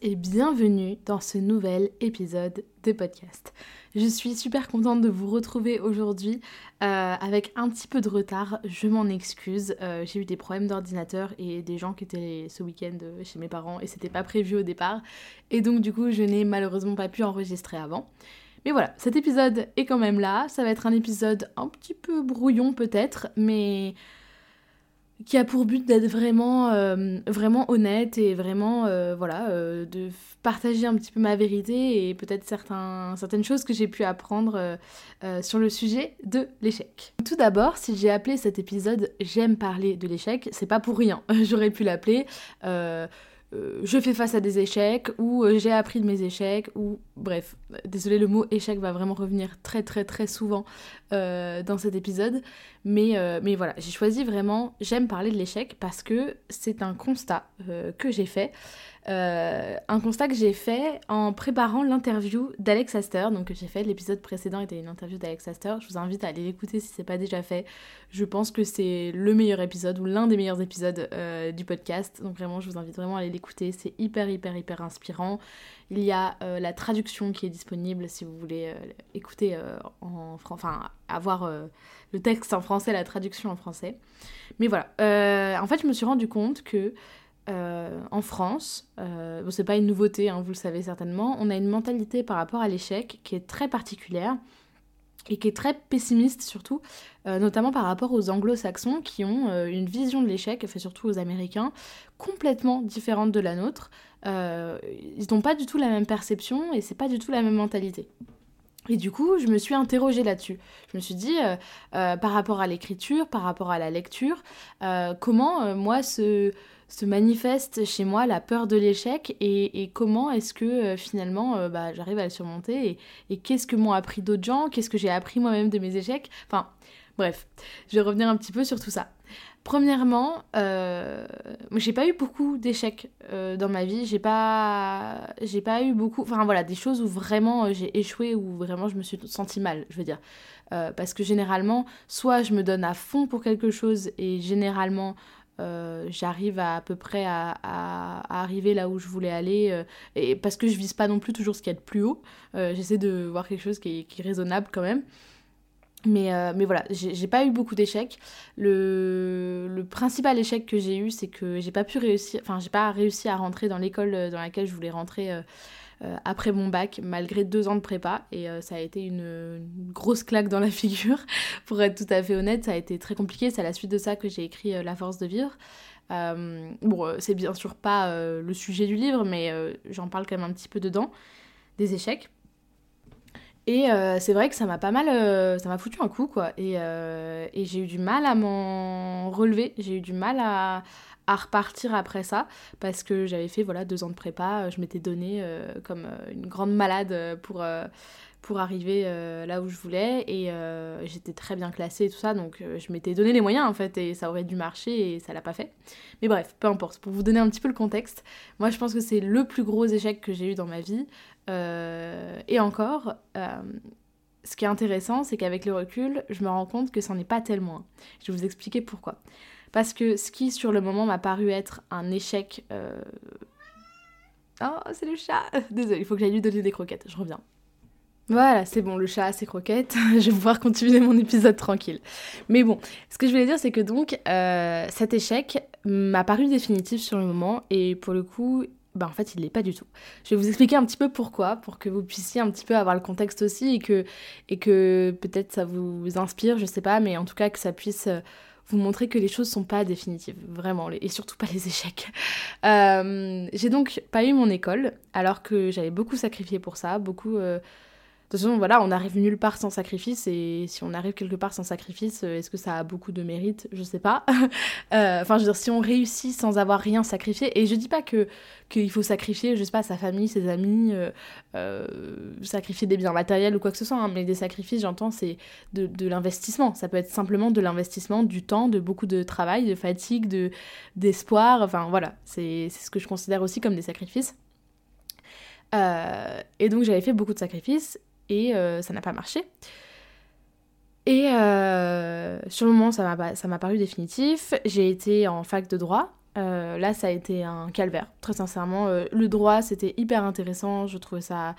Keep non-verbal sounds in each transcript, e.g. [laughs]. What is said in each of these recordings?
et bienvenue dans ce nouvel épisode de podcast. Je suis super contente de vous retrouver aujourd'hui euh, avec un petit peu de retard, je m'en excuse. Euh, j'ai eu des problèmes d'ordinateur et des gens qui étaient ce week-end euh, chez mes parents et c'était pas prévu au départ. Et donc du coup je n'ai malheureusement pas pu enregistrer avant. Mais voilà, cet épisode est quand même là. Ça va être un épisode un petit peu brouillon peut-être, mais qui a pour but d'être vraiment, euh, honnête et vraiment, euh, voilà, euh, de partager un petit peu ma vérité et peut-être certaines choses que j'ai pu apprendre sur le sujet de l'échec. Tout d'abord, si j'ai appelé cet épisode J'aime parler de l'échec, c'est pas pour rien. [laughs] J'aurais pu l'appeler euh, je fais face à des échecs ou euh, j'ai appris de mes échecs ou bref, désolé le mot échec va vraiment revenir très très très souvent euh, dans cet épisode. Mais, mais voilà j'ai choisi vraiment j'aime parler de l'échec parce que c'est un constat que j'ai fait euh, un constat que j'ai fait en préparant l'interview d'Alex Astor. Donc, j'ai fait l'épisode précédent était une interview d'Alex Astor. Je vous invite à aller l'écouter si c'est pas déjà fait. Je pense que c'est le meilleur épisode ou l'un des meilleurs épisodes euh, du podcast. Donc, vraiment, je vous invite vraiment à aller l'écouter. C'est hyper, hyper, hyper inspirant. Il y a euh, la traduction qui est disponible si vous voulez écouter en enfin, avoir le texte en français, la traduction en français. Mais voilà. en fait, je me suis rendu compte que euh, en France, euh, bon, c'est pas une nouveauté, hein, vous le savez certainement, on a une mentalité par rapport à l'échec qui est très particulière et qui est très pessimiste surtout, euh, notamment par rapport aux anglo-saxons qui ont une vision de l'échec, fait surtout aux américains, complètement différente de la nôtre. ils n'ont pas du tout la même perception et c'est pas du tout la même mentalité. Et du coup, je me suis interrogée là-dessus. Je me suis dit, par rapport à l'écriture, par rapport à la lecture, comment moi ce se manifeste chez moi la peur de l'échec et, comment est-ce que euh, finalement euh, bah, j'arrive à le surmonter et, qu'est-ce que m'ont appris d'autres gens, qu'est-ce que j'ai appris moi-même de mes échecs. Enfin, bref, je vais revenir un petit peu sur tout ça. Premièrement, euh, j'ai pas eu beaucoup d'échecs dans ma vie. J'ai pas, j'ai pas eu beaucoup. Enfin voilà, des choses où vraiment j'ai échoué, où vraiment je me suis sentie mal, je veux dire. parce que généralement, soit je me donne à fond pour quelque chose et généralement euh, j'arrive à, peu près à, arriver là où je voulais aller. Euh, et parce que je vise pas non plus toujours ce qu'il y a de plus haut. Euh, j'essaie de voir quelque chose qui est, raisonnable quand même. Mais, mais voilà, j'ai pas eu beaucoup d'échecs. Le, principal échec que j'ai eu, c'est que j'ai pas pu réussir, enfin, j'ai pas réussi à rentrer dans l'école dans laquelle je voulais rentrer euh, après mon bac, malgré deux ans de prépa. Et euh, ça a été une, grosse claque dans la [laughs] figure, pour être tout à fait honnête. Ça a été très compliqué. C'est à la suite de ça que j'ai écrit euh, La force de vivre. bon, c'est bien sûr pas le sujet du livre, mais j'en parle quand même un petit peu dedans, des échecs. Et c'est vrai que ça m'a pas mal. ça m'a foutu un coup, quoi. Et, et j'ai eu du mal à m'en relever. J'ai eu du mal à, repartir après ça parce que j'avais fait voilà deux ans de prépa, je m'étais donné euh, comme euh, une grande malade pour, euh, pour arriver là où je voulais et j'étais très bien classée et tout ça donc je m'étais donné les moyens en fait et ça aurait dû marcher et ça l'a pas fait. Mais bref, peu importe, pour vous donner un petit peu le contexte, moi je pense que c'est le plus gros échec que j'ai eu dans ma vie et encore ce qui est intéressant, c'est qu'avec le recul, je me rends compte que ça n'en est pas tellement. Je vais vous expliquer pourquoi. Parce que ce qui, sur le moment, m'a paru être un échec. Euh, oh, c'est le chat [laughs] Désolée, il faut que j'aille lui donner des croquettes, je reviens. Voilà, c'est bon, le chat a ses croquettes, [laughs] je vais pouvoir continuer mon épisode tranquille. Mais bon, ce que je voulais dire, c'est que donc, euh, cet échec m'a paru définitif sur le moment, et pour le coup, bah en fait il l'est pas du tout. Je vais vous expliquer un petit peu pourquoi, pour que vous puissiez un petit peu avoir le contexte aussi, et que, peut-être ça vous inspire, je sais pas, mais en tout cas que ça puisse euh, vous montrer que les choses sont pas définitives, vraiment, et surtout pas les échecs. [laughs] Euh, j'ai donc pas eu mon école, alors que j'avais beaucoup sacrifié pour ça, beaucoup... De toute façon, voilà, on arrive nulle part sans sacrifice, et si on arrive quelque part sans sacrifice, euh, est-ce que ça a beaucoup de mérite? Je sais pas. [laughs] Euh, enfin, je veux dire, si on réussit sans avoir rien sacrifié, et je dis pas que qu'il faut sacrifier, je sais pas, sa famille, ses amis, euh, sacrifier des biens matériels ou quoi que ce soit, hein, mais des sacrifices, j'entends, c'est de, l'investissement. Ça peut être simplement de l'investissement, du temps, de beaucoup de travail, de fatigue, de d'espoir, enfin voilà, c'est ce que je considère aussi comme des sacrifices. et donc j'avais fait beaucoup de sacrifices et euh, ça n'a pas marché. Et euh, sur le moment, ça m'a paru définitif. J'ai été en fac de droit. Euh, là, ça a été un calvaire, très sincèrement. le droit, c'était hyper intéressant. Je trouvais ça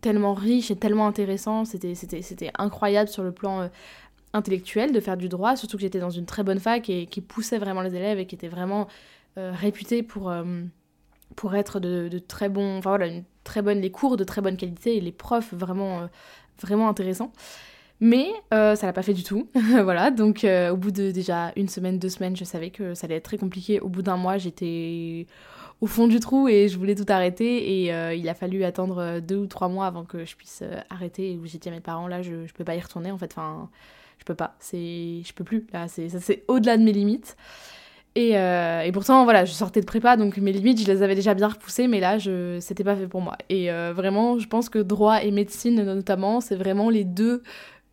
tellement riche et tellement intéressant. C'était incroyable sur le plan intellectuel de faire du droit, surtout que j'étais dans une très bonne fac et qui poussait vraiment les élèves et qui était vraiment réputée pour, pour être de, très bons. Enfin voilà, une très bonne, les cours de très bonne qualité et les profs vraiment, euh, vraiment intéressants. Mais euh, ça l'a pas fait du tout. [laughs] voilà, donc euh, au bout de déjà une semaine, deux semaines, je savais que ça allait être très compliqué. Au bout d'un mois, j'étais au fond du trou et je voulais tout arrêter. Et il a fallu attendre deux ou trois mois avant que je puisse arrêter. Où j'ai dit à mes parents, là, je, je peux pas y retourner en fait. Enfin, je peux pas. C'est, je peux plus. Là, c'est, ça c'est au-delà de mes limites. Euh, et, pourtant, voilà, je sortais de prépa, donc mes limites, je les avais déjà bien repoussées, mais là, je, c'était pas fait pour moi. Et euh, vraiment, je pense que droit et médecine, notamment, c'est vraiment les deux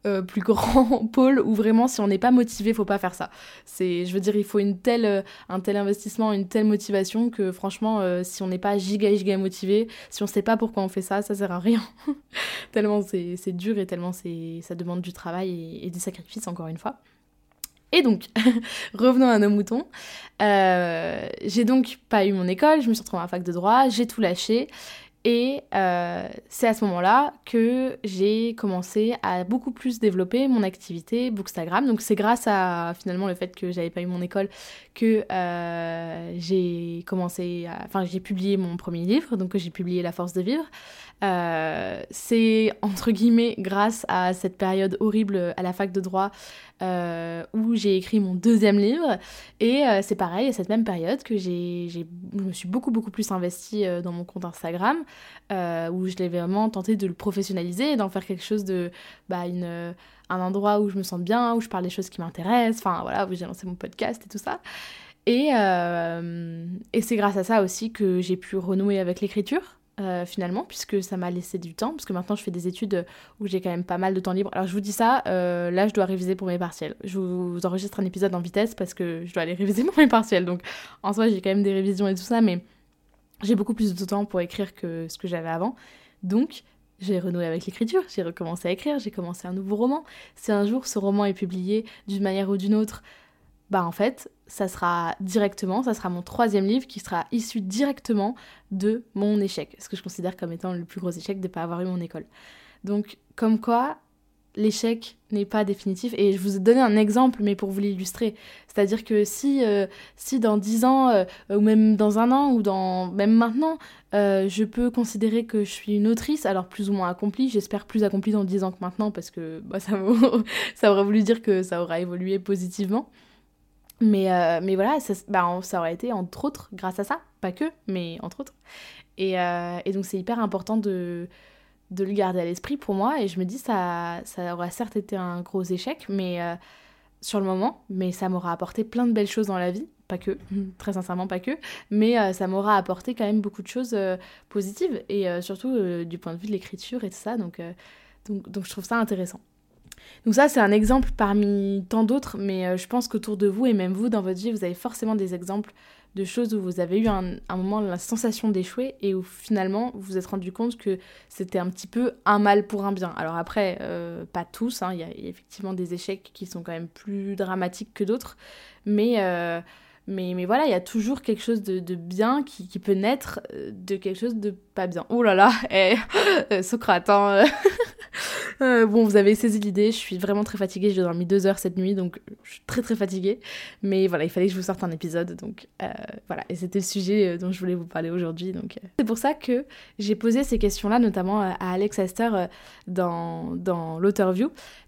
euh, plus [laughs] grands pôles où vraiment, si on n'est pas motivé, faut pas faire ça. C'est, je veux dire, il faut une telle, un tel investissement, une telle motivation que franchement, si on n'est pas giga giga motivé, si on sait pas pourquoi on fait ça, ça sert à rien. [laughs] tellement c'est, dur et tellement c'est, ça demande du travail et des sacrifices, encore une fois. Et donc, [laughs] revenons à nos moutons. Euh, j'ai donc pas eu mon école, je me suis retrouvée en fac de droit, j'ai tout lâché. Et euh, c'est à ce moment-là que j'ai commencé à beaucoup plus développer mon activité Bookstagram. Donc c'est grâce à finalement le fait que j'avais pas eu mon école que euh, j'ai commencé, enfin j'ai publié mon premier livre, donc j'ai publié La force de vivre. Euh, c'est entre guillemets grâce à cette période horrible à la fac de droit où j'ai écrit mon deuxième livre. Et c'est pareil, à cette même période que j'ai, je me suis beaucoup beaucoup plus investie dans mon compte Instagram, où je l'ai vraiment tenté de le professionnaliser d'en faire quelque chose de bah, une, un endroit où je me sens bien, où je parle des choses qui m'intéressent, enfin voilà, où j'ai lancé mon podcast et tout ça. Et, et c'est grâce à ça aussi que j'ai pu renouer avec l'écriture. Euh, finalement, puisque ça m'a laissé du temps, parce que maintenant je fais des études où j'ai quand même pas mal de temps libre. Alors je vous dis ça, euh, là je dois réviser pour mes partiels. Je vous enregistre un épisode en vitesse parce que je dois aller réviser [laughs] pour mes partiels. Donc en soi j'ai quand même des révisions et tout ça, mais j'ai beaucoup plus de temps pour écrire que ce que j'avais avant. Donc j'ai renoué avec l'écriture, j'ai recommencé à écrire, j'ai commencé un nouveau roman. Si un jour ce roman est publié d'une manière ou d'une autre, bah en fait, ça sera directement, ça sera mon troisième livre qui sera issu directement de mon échec, ce que je considère comme étant le plus gros échec de ne pas avoir eu mon école. Donc, comme quoi, l'échec n'est pas définitif. Et je vous ai donné un exemple, mais pour vous l'illustrer. C'est-à-dire que si, euh, si dans dix ans, euh, ou même dans un an, ou dans même maintenant, euh, je peux considérer que je suis une autrice, alors plus ou moins accomplie, j'espère plus accomplie dans dix ans que maintenant, parce que bah, ça, [laughs] ça aurait voulu dire que ça aura évolué positivement. Mais, mais voilà, ça, bah, ça aurait été entre autres grâce à ça, pas que, mais entre autres. Et, et donc c'est hyper important de, de le garder à l'esprit pour moi. Et je me dis, ça, ça aura certes été un gros échec, mais euh, sur le moment, mais ça m'aura apporté plein de belles choses dans la vie. Pas que, [laughs] très sincèrement pas que, mais ça m'aura apporté quand même beaucoup de choses positives, et surtout du point de vue de l'écriture et tout ça. Donc, donc, donc je trouve ça intéressant. Donc ça, c'est un exemple parmi tant d'autres, mais euh, je pense qu'autour de vous, et même vous, dans votre vie, vous avez forcément des exemples de choses où vous avez eu un, moment la sensation d'échouer et où finalement vous vous êtes rendu compte que c'était un petit peu un mal pour un bien. Alors après, euh, pas tous, hein, il y, a effectivement des échecs qui sont quand même plus dramatiques que d'autres, mais... Euh, mais, mais, voilà, il y a toujours quelque chose de, bien qui, peut naître de quelque chose de pas bien. Oh là là, [laughs] eh, [laughs] Socrate, hein [laughs] [laughs] Euh, bon, vous avez saisi l'idée, je suis vraiment très fatiguée, j'ai dormi deux heures cette nuit, donc je suis très très fatiguée. Mais voilà, il fallait que je vous sorte un épisode, donc euh, voilà. Et c'était le sujet euh, dont je voulais vous parler aujourd'hui. Donc c'est pour ça que j'ai posé ces questions-là, notamment à Alex Astor dans, dans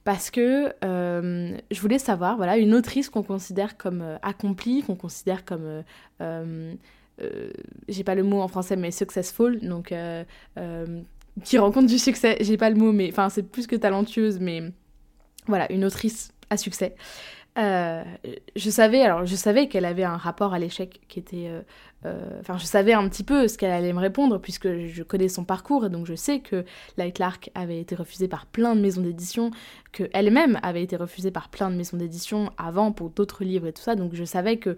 parce que je voulais savoir, voilà, une autrice qu'on considère comme accomplie, qu'on considère comme j'ai pas le mot en français, mais successful, donc qui rencontre du succès. J'ai pas le mot, mais enfin, c'est plus que talentueuse, mais voilà, une autrice à succès. Euh, je savais, alors je savais qu'elle avait un rapport à l'échec qui était, euh, euh, enfin je savais un petit peu ce qu'elle allait me répondre puisque je connais son parcours et donc je sais que Light Clark avait été refusée par plein de maisons d'édition, que elle-même avait été refusée par plein de maisons d'édition avant pour d'autres livres et tout ça, donc je savais que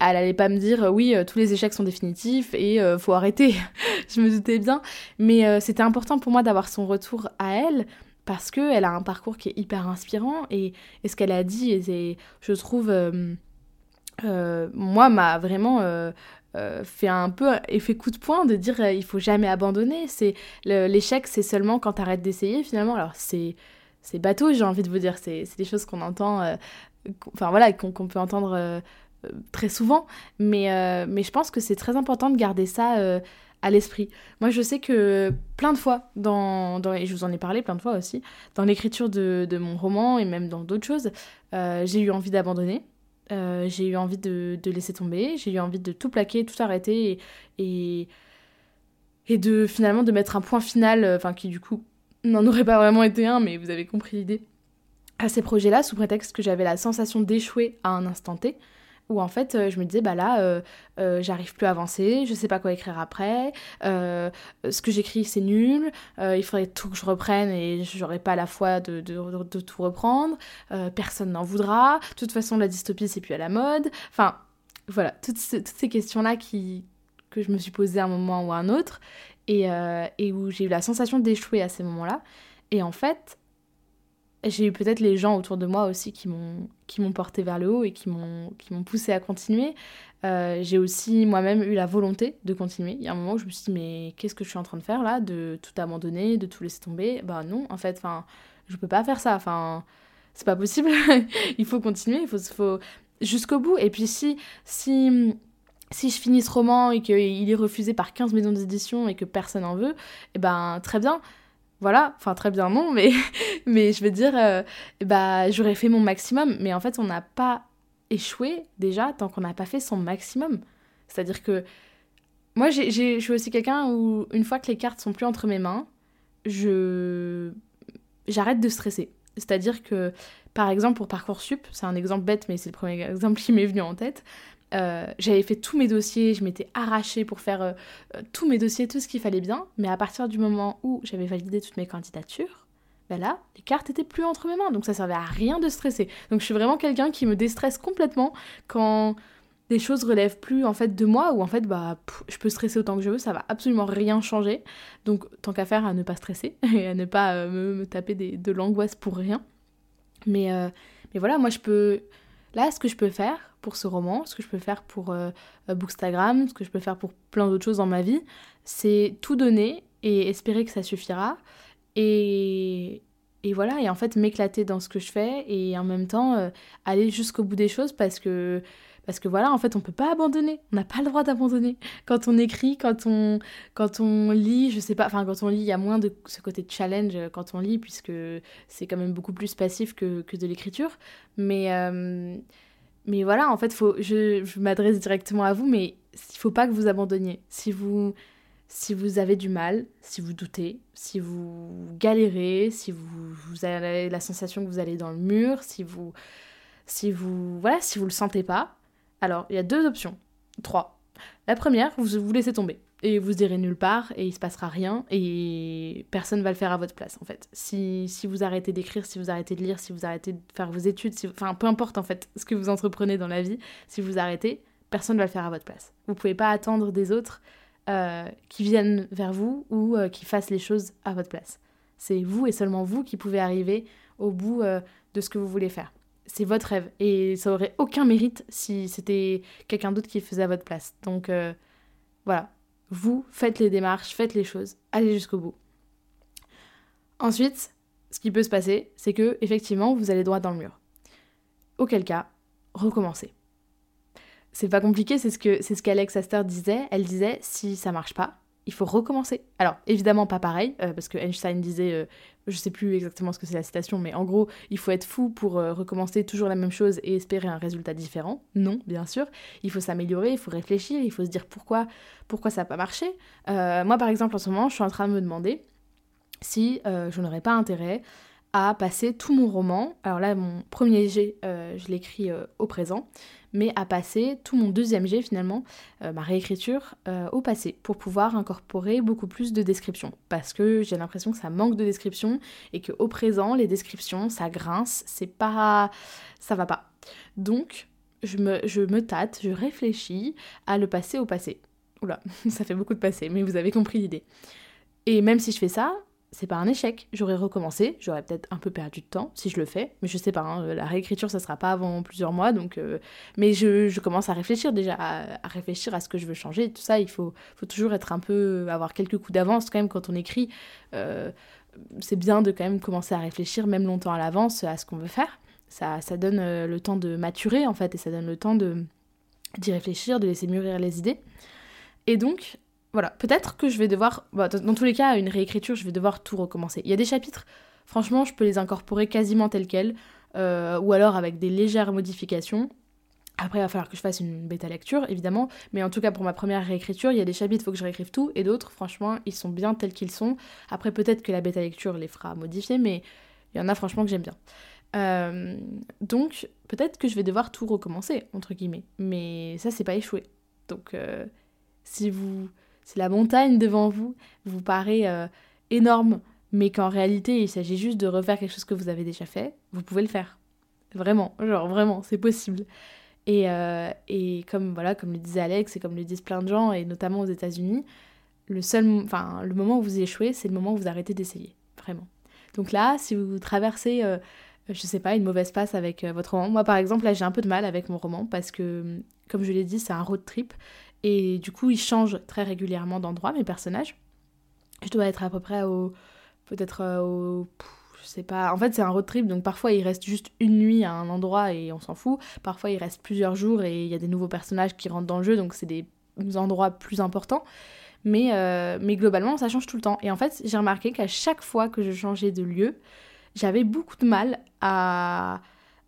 elle allait pas me dire oui tous les échecs sont définitifs et faut arrêter. [laughs] je me doutais bien, mais c'était important pour moi d'avoir son retour à elle parce qu'elle a un parcours qui est hyper inspirant et, ce qu'elle a dit, et je trouve, euh, euh, moi, m'a vraiment euh, fait un peu effet coup de poing de dire il faut jamais abandonner. C'est L'échec, c'est seulement quand tu arrêtes d'essayer finalement. Alors, c'est bateau, j'ai envie de vous dire, c'est des choses qu'on entend, enfin voilà, qu'on peut entendre très souvent, mais, mais je pense que c'est très important de garder ça à l'esprit. Moi, je sais que plein de fois, dans, et je vous en ai parlé plein de fois aussi, dans l'écriture de, mon roman et même dans d'autres choses, euh, j'ai eu envie d'abandonner. Euh, j'ai eu envie de, laisser tomber, j'ai eu envie de tout plaquer, tout arrêter et, et, de finalement de mettre un point final, euh, enfin qui du coup n'en aurait pas vraiment été un, mais vous avez compris l'idée, à ces projets-là sous prétexte que j'avais la sensation d'échouer à un instant T où en fait euh, je me disais bah là euh, euh, j'arrive plus à avancer, je sais pas quoi écrire après, ce que j'écris c'est nul, il faudrait tout que je reprenne et j'aurais pas la foi de, de, tout reprendre, personne n'en voudra, de toute façon la dystopie c'est plus à la mode, enfin voilà, toutes, toutes ces questions-là qui, que je me suis posées à un moment ou à un autre et, et où j'ai eu la sensation d'échouer à ces moments-là. Et en fait, j'ai eu peut-être les gens autour de moi aussi qui m'ont qui m'ont porté vers le haut et qui m'ont qui m'ont poussé à continuer. Euh, j'ai aussi moi-même eu la volonté de continuer. Il y a un moment où je me suis dit mais qu'est-ce que je suis en train de faire là, de tout abandonner, de tout laisser tomber? Bah non, en fait, enfin, je peux pas faire ça. Enfin, c'est pas possible. [laughs] il faut continuer, il faut faut jusqu'au bout. Et puis si si si je finis ce roman et qu'il est refusé par 15 maisons d'édition et que personne en veut, eh ben très bien voilà, enfin très bien non, mais, [laughs] mais je veux dire, euh, bah j'aurais fait mon maximum, mais en fait on n'a pas échoué déjà tant qu'on n'a pas fait son maximum. C'est-à-dire que moi je suis aussi quelqu'un où une fois que les cartes sont plus entre mes mains, je j'arrête de stresser. C'est-à-dire que par exemple pour Parcoursup, c'est un exemple bête mais c'est le premier exemple qui m'est venu en tête, euh, j'avais fait tous mes dossiers, je m'étais arrachée pour faire euh, euh, tous mes dossiers, tout ce qu'il fallait bien, mais à partir du moment où j'avais validé toutes mes candidatures, ben là, les cartes étaient plus entre mes mains, donc ça servait à rien de stresser. Donc je suis vraiment quelqu'un qui me déstresse complètement quand les choses relèvent plus en fait de moi ou en fait bah je peux stresser autant que je veux, ça va absolument rien changer. Donc tant qu'à faire à ne pas stresser [laughs] et à ne pas me, taper de l'angoisse pour rien. Mais mais voilà, moi je peux là ce que je peux faire pour ce roman, ce que je peux faire pour euh, euh, Bookstagram, ce que je peux faire pour plein d'autres choses dans ma vie, c'est tout donner et espérer que ça suffira. Et, et voilà, et en fait m'éclater dans ce que je fais et en même temps euh, aller jusqu'au bout des choses parce que parce que voilà, en fait, on peut pas abandonner. On n'a pas le droit d'abandonner. Quand on écrit, quand on, quand on lit, je sais pas, enfin, quand on lit, il y a moins de ce côté de challenge quand on lit, puisque c'est quand même beaucoup plus passif que, que de l'écriture. Mais, mais voilà, en fait, faut, je, m'adresse directement à vous, mais il faut pas que vous abandonniez. Si vous, si vous avez du mal, si vous doutez, si vous galérez, si vous, vous avez la sensation que vous allez dans le mur, si vous, si vous, voilà, si vous le sentez pas, alors il y a deux options, trois. La première, vous vous laissez tomber et vous irez nulle part et il se passera rien et personne va le faire à votre place en fait. Si, si vous arrêtez d'écrire, si vous arrêtez de lire, si vous arrêtez de faire vos études, enfin peu importe en fait ce que vous entreprenez dans la vie, si vous arrêtez, personne ne va le faire à votre place. Vous pouvez pas attendre des autres euh, qui viennent vers vous ou euh, qui fassent les choses à votre place. C'est vous et seulement vous qui pouvez arriver au bout euh, de ce que vous voulez faire. C'est votre rêve et ça aurait aucun mérite si c'était quelqu'un d'autre qui faisait à votre place. Donc voilà, vous faites les démarches, faites les choses, allez jusqu'au bout. Ensuite, ce qui peut se passer, c'est que effectivement, vous allez droit dans le mur. Auquel cas, recommencez. C'est pas compliqué, c'est ce que c'est ce qu'Alex Astor disait. Elle disait si ça marche pas, il faut recommencer. Alors, évidemment, pas pareil, euh, parce que Einstein disait, euh, je sais plus exactement ce que c'est la citation, mais en gros, il faut être fou pour euh, recommencer toujours la même chose et espérer un résultat différent. Non, bien sûr. Il faut s'améliorer, il faut réfléchir, il faut se dire pourquoi, pourquoi ça n'a pas marché. moi, par exemple, en ce moment, je suis en train de me demander si je n'aurais pas intérêt à passer tout mon roman, alors là mon premier jet je l'écris au présent, mais à passer tout mon deuxième jet finalement, euh, ma réécriture, euh, au passé, pour pouvoir incorporer beaucoup plus de descriptions. Parce que j'ai l'impression que ça manque de descriptions et qu'au présent, les descriptions, ça grince, c'est pas. ça va pas. Donc, je me, je me tâte, je réfléchis à le passer au passé. Oula, [laughs] ça fait beaucoup de passé, mais vous avez compris l'idée. Et même si je fais ça, c'est pas un échec. J'aurais recommencé, j'aurais peut-être un peu perdu de temps si je le fais, mais je sais pas, hein, la réécriture ça sera pas avant plusieurs mois, donc. Euh, mais je, commence à réfléchir déjà, à, réfléchir à ce que je veux changer, tout ça, il faut, faut toujours être un peu. avoir quelques coups d'avance quand même quand on écrit. Euh, c'est bien de quand même commencer à réfléchir, même longtemps à l'avance, à ce qu'on veut faire. Ça, ça donne euh, le temps de maturer en fait, et ça donne le temps de d'y réfléchir, de laisser mûrir les idées. Et donc, voilà, peut-être que je vais devoir, bah, dans tous les cas, une réécriture, je vais devoir tout recommencer. Il y a des chapitres, franchement, je peux les incorporer quasiment tels quels, euh, ou alors avec des légères modifications. Après, il va falloir que je fasse une bêta lecture, évidemment, mais en tout cas, pour ma première réécriture, il y a des chapitres, il faut que je réécrive tout, et d'autres, franchement, ils sont bien tels qu'ils sont. Après, peut-être que la bêta lecture les fera modifier, mais il y en a, franchement, que j'aime bien. Euh, donc, peut-être que je vais devoir tout recommencer, entre guillemets, mais ça, c'est pas échoué. Donc, euh, si vous si la montagne devant vous vous paraît euh, énorme, mais qu'en réalité il s'agit juste de refaire quelque chose que vous avez déjà fait, vous pouvez le faire. Vraiment, genre vraiment, c'est possible. Et, euh, et, comme voilà, comme le disait Alex et comme le disent plein de gens, et notamment aux États-Unis, le seul, enfin le moment où vous échouez, c'est le moment où vous arrêtez d'essayer, vraiment. Donc là, si vous traversez, euh, je sais pas, une mauvaise passe avec votre roman, moi par exemple là j'ai un peu de mal avec mon roman parce que, comme je l'ai dit, c'est un road trip et du coup, ils changent très régulièrement d'endroit, mes personnages. Je dois être à peu près au. Peut-être euh, au. Je sais pas. En fait, c'est un road trip, donc parfois ils restent juste une nuit à un endroit et on s'en fout. Parfois ils restent plusieurs jours et il y a des nouveaux personnages qui rentrent dans le jeu, donc c'est des endroits plus importants. Mais, euh, mais globalement, ça change tout le temps. Et en fait, j'ai remarqué qu'à chaque fois que je changeais de lieu, j'avais beaucoup de mal à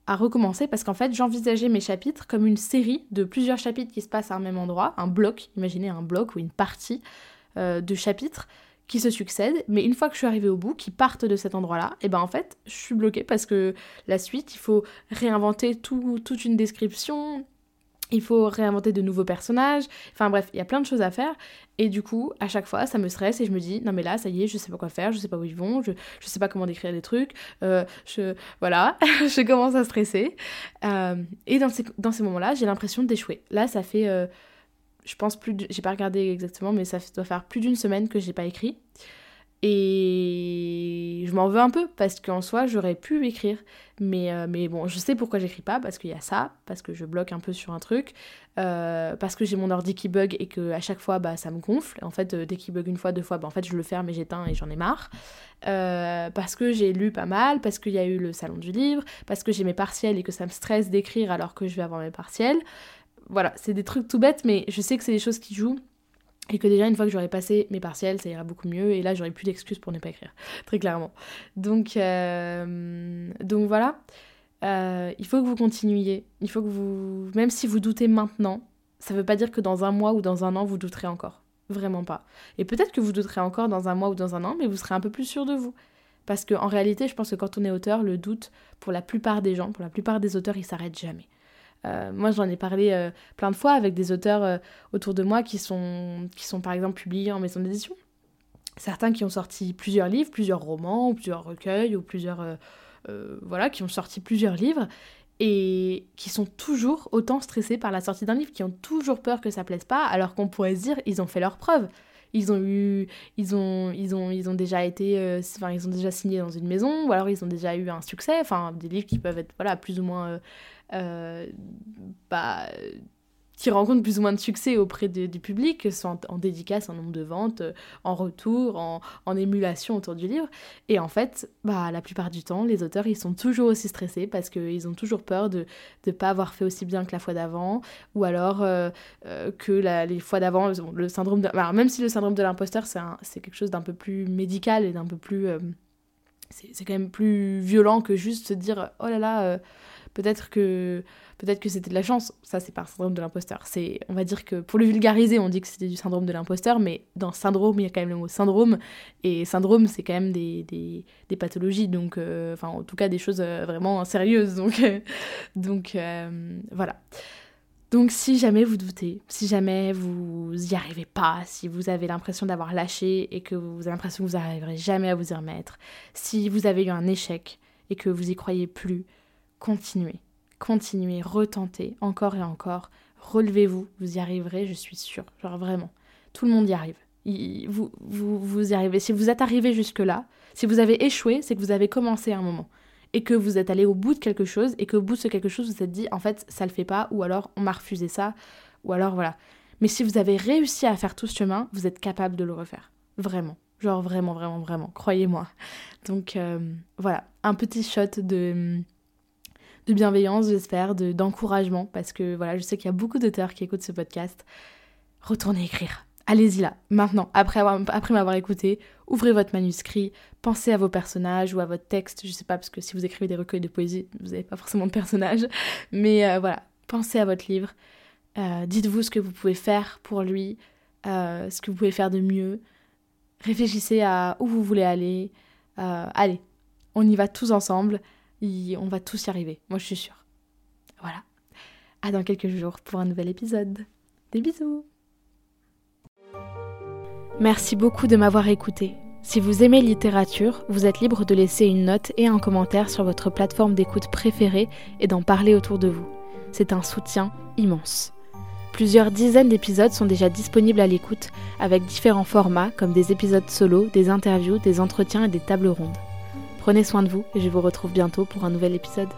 à recommencer parce qu'en fait j'envisageais mes chapitres comme une série de plusieurs chapitres qui se passent à un même endroit, un bloc, imaginez un bloc ou une partie euh, de chapitres qui se succèdent, mais une fois que je suis arrivée au bout, qui partent de cet endroit-là, et ben en fait je suis bloquée parce que la suite, il faut réinventer tout, toute une description, il faut réinventer de nouveaux personnages, enfin bref, il y a plein de choses à faire, et du coup, à chaque fois, ça me stresse et je me dis, non mais là, ça y est, je sais pas quoi faire, je sais pas où ils vont, je, je sais pas comment décrire des trucs, euh, je, voilà, [laughs] je commence à stresser. Euh, et dans ces, dans ces moments-là, j'ai l'impression d'échouer. Là, ça fait, euh, je pense plus, j'ai pas regardé exactement, mais ça doit faire plus d'une semaine que j'ai pas écrit. Et je m'en veux un peu parce qu'en soi j'aurais pu écrire. Mais, euh, mais bon, je sais pourquoi j'écris pas, parce qu'il y a ça, parce que je bloque un peu sur un truc, euh, parce que j'ai mon ordi qui bug et que à chaque fois bah, ça me gonfle. En fait, euh, dès qu'il bug une fois, deux fois, bah, en fait je le ferme et j'éteins et j'en ai marre. parce que j'ai lu pas mal, parce qu'il y a eu le salon du livre, parce que j'ai mes partiels et que ça me stresse d'écrire alors que je vais avoir mes partiels. Voilà, c'est des trucs tout bêtes, mais je sais que c'est des choses qui jouent et que déjà une fois que j'aurai passé mes partiels ça ira beaucoup mieux. Et là j'aurai plus d'excuses pour ne pas écrire. [laughs] Très clairement. Donc euh, donc voilà. Euh, il faut que vous continuiez. Il faut que vous même si vous doutez maintenant ça veut pas dire que dans un mois ou dans un an vous douterez encore. Vraiment pas. Et peut-être que vous douterez encore dans un mois ou dans un an mais vous serez un peu plus sûr de vous. Parce qu'en réalité je pense que quand on est auteur le doute pour la plupart des gens pour la plupart des auteurs il s'arrête jamais euh, moi, j'en ai parlé euh, plein de fois avec des auteurs euh, autour de moi qui sont, qui sont par exemple publiés en maison d'édition. Certains qui ont sorti plusieurs livres, plusieurs romans, plusieurs recueils, ou plusieurs. voilà, qui ont sorti plusieurs livres et qui sont toujours autant stressés par la sortie d'un livre, qui ont toujours peur que ça plaise pas, alors qu'on pourrait se dire ils ont fait leur preuve. Ils ont eu, ils ont, ils ont, ils ont déjà été, enfin ils ont déjà signé dans une maison, ou alors ils ont déjà eu un succès, enfin des livres qui peuvent être voilà plus ou moins bah, qui rencontrent plus ou moins de succès auprès du public, soit en, dédicace, en nombre de ventes, euh, en retour, en, en, émulation autour du livre. Et en fait, bah, la plupart du temps, les auteurs, ils sont toujours aussi stressés parce qu'ils ont toujours peur de ne pas avoir fait aussi bien que la fois d'avant, ou alors euh, que les fois d'avant, le syndrome de... Alors, même si le syndrome de l'imposteur, c'est quelque chose d'un peu plus médical et d'un peu plus... c'est quand même plus violent que juste se dire, oh là là Peut-être que peut-être que c'était de la chance. Ça, c'est pas un syndrome de l'imposteur. C'est, on va dire que pour le vulgariser, on dit que c'était du syndrome de l'imposteur, mais dans syndrome, il y a quand même le mot syndrome. Et syndrome, c'est quand même des, des, pathologies, donc, euh, enfin, en tout cas, des choses euh, vraiment sérieuses. Donc, [laughs] donc voilà. Donc si jamais vous doutez, si jamais vous y arrivez pas, si vous avez l'impression d'avoir lâché et que vous avez l'impression que vous n'arriverez jamais à vous y remettre, si vous avez eu un échec et que vous y croyez plus, continuez, continuez, retentez encore et encore, relevez-vous, vous y arriverez, je suis sûre, genre vraiment, tout le monde y arrive. vous, vous, vous y arrivez. Si vous êtes arrivé jusque-là, si vous avez échoué, c'est que vous avez commencé à un moment et que vous êtes allé au bout de quelque chose et qu'au bout de quelque chose, vous vous êtes dit en fait ça le fait pas ou alors on m'a refusé ça ou alors voilà. Mais si vous avez réussi à faire tout ce chemin, vous êtes capable de le refaire. Vraiment. Genre vraiment, vraiment, vraiment. Croyez-moi. Donc euh, voilà, un petit shot de, de bienveillance, j'espère, d'encouragement, parce que voilà, je sais qu'il y a beaucoup d'auteurs qui écoutent ce podcast. Retournez écrire. Allez-y là, maintenant, après, avoir, après m'avoir écouté, ouvrez votre manuscrit, pensez à vos personnages ou à votre texte, je sais pas, parce que si vous écrivez des recueils de poésie, vous n'avez pas forcément de personnages, mais euh, voilà, pensez à votre livre, euh, dites-vous ce que vous pouvez faire pour lui, euh, ce que vous pouvez faire de mieux, réfléchissez à où vous voulez aller, allez, on y va tous ensemble, on va tous y arriver, moi je suis sûre. Voilà. À dans quelques jours pour un nouvel épisode. Des bisous Merci beaucoup de m'avoir écouté. Si vous aimez littérature, vous êtes libre de laisser une note et un commentaire sur votre plateforme d'écoute préférée et d'en parler autour de vous. C'est un soutien immense. Plusieurs dizaines d'épisodes sont déjà disponibles à l'écoute, avec différents formats comme des épisodes solo, des interviews, des entretiens et des tables rondes. Prenez soin de vous et je vous retrouve bientôt pour un nouvel épisode.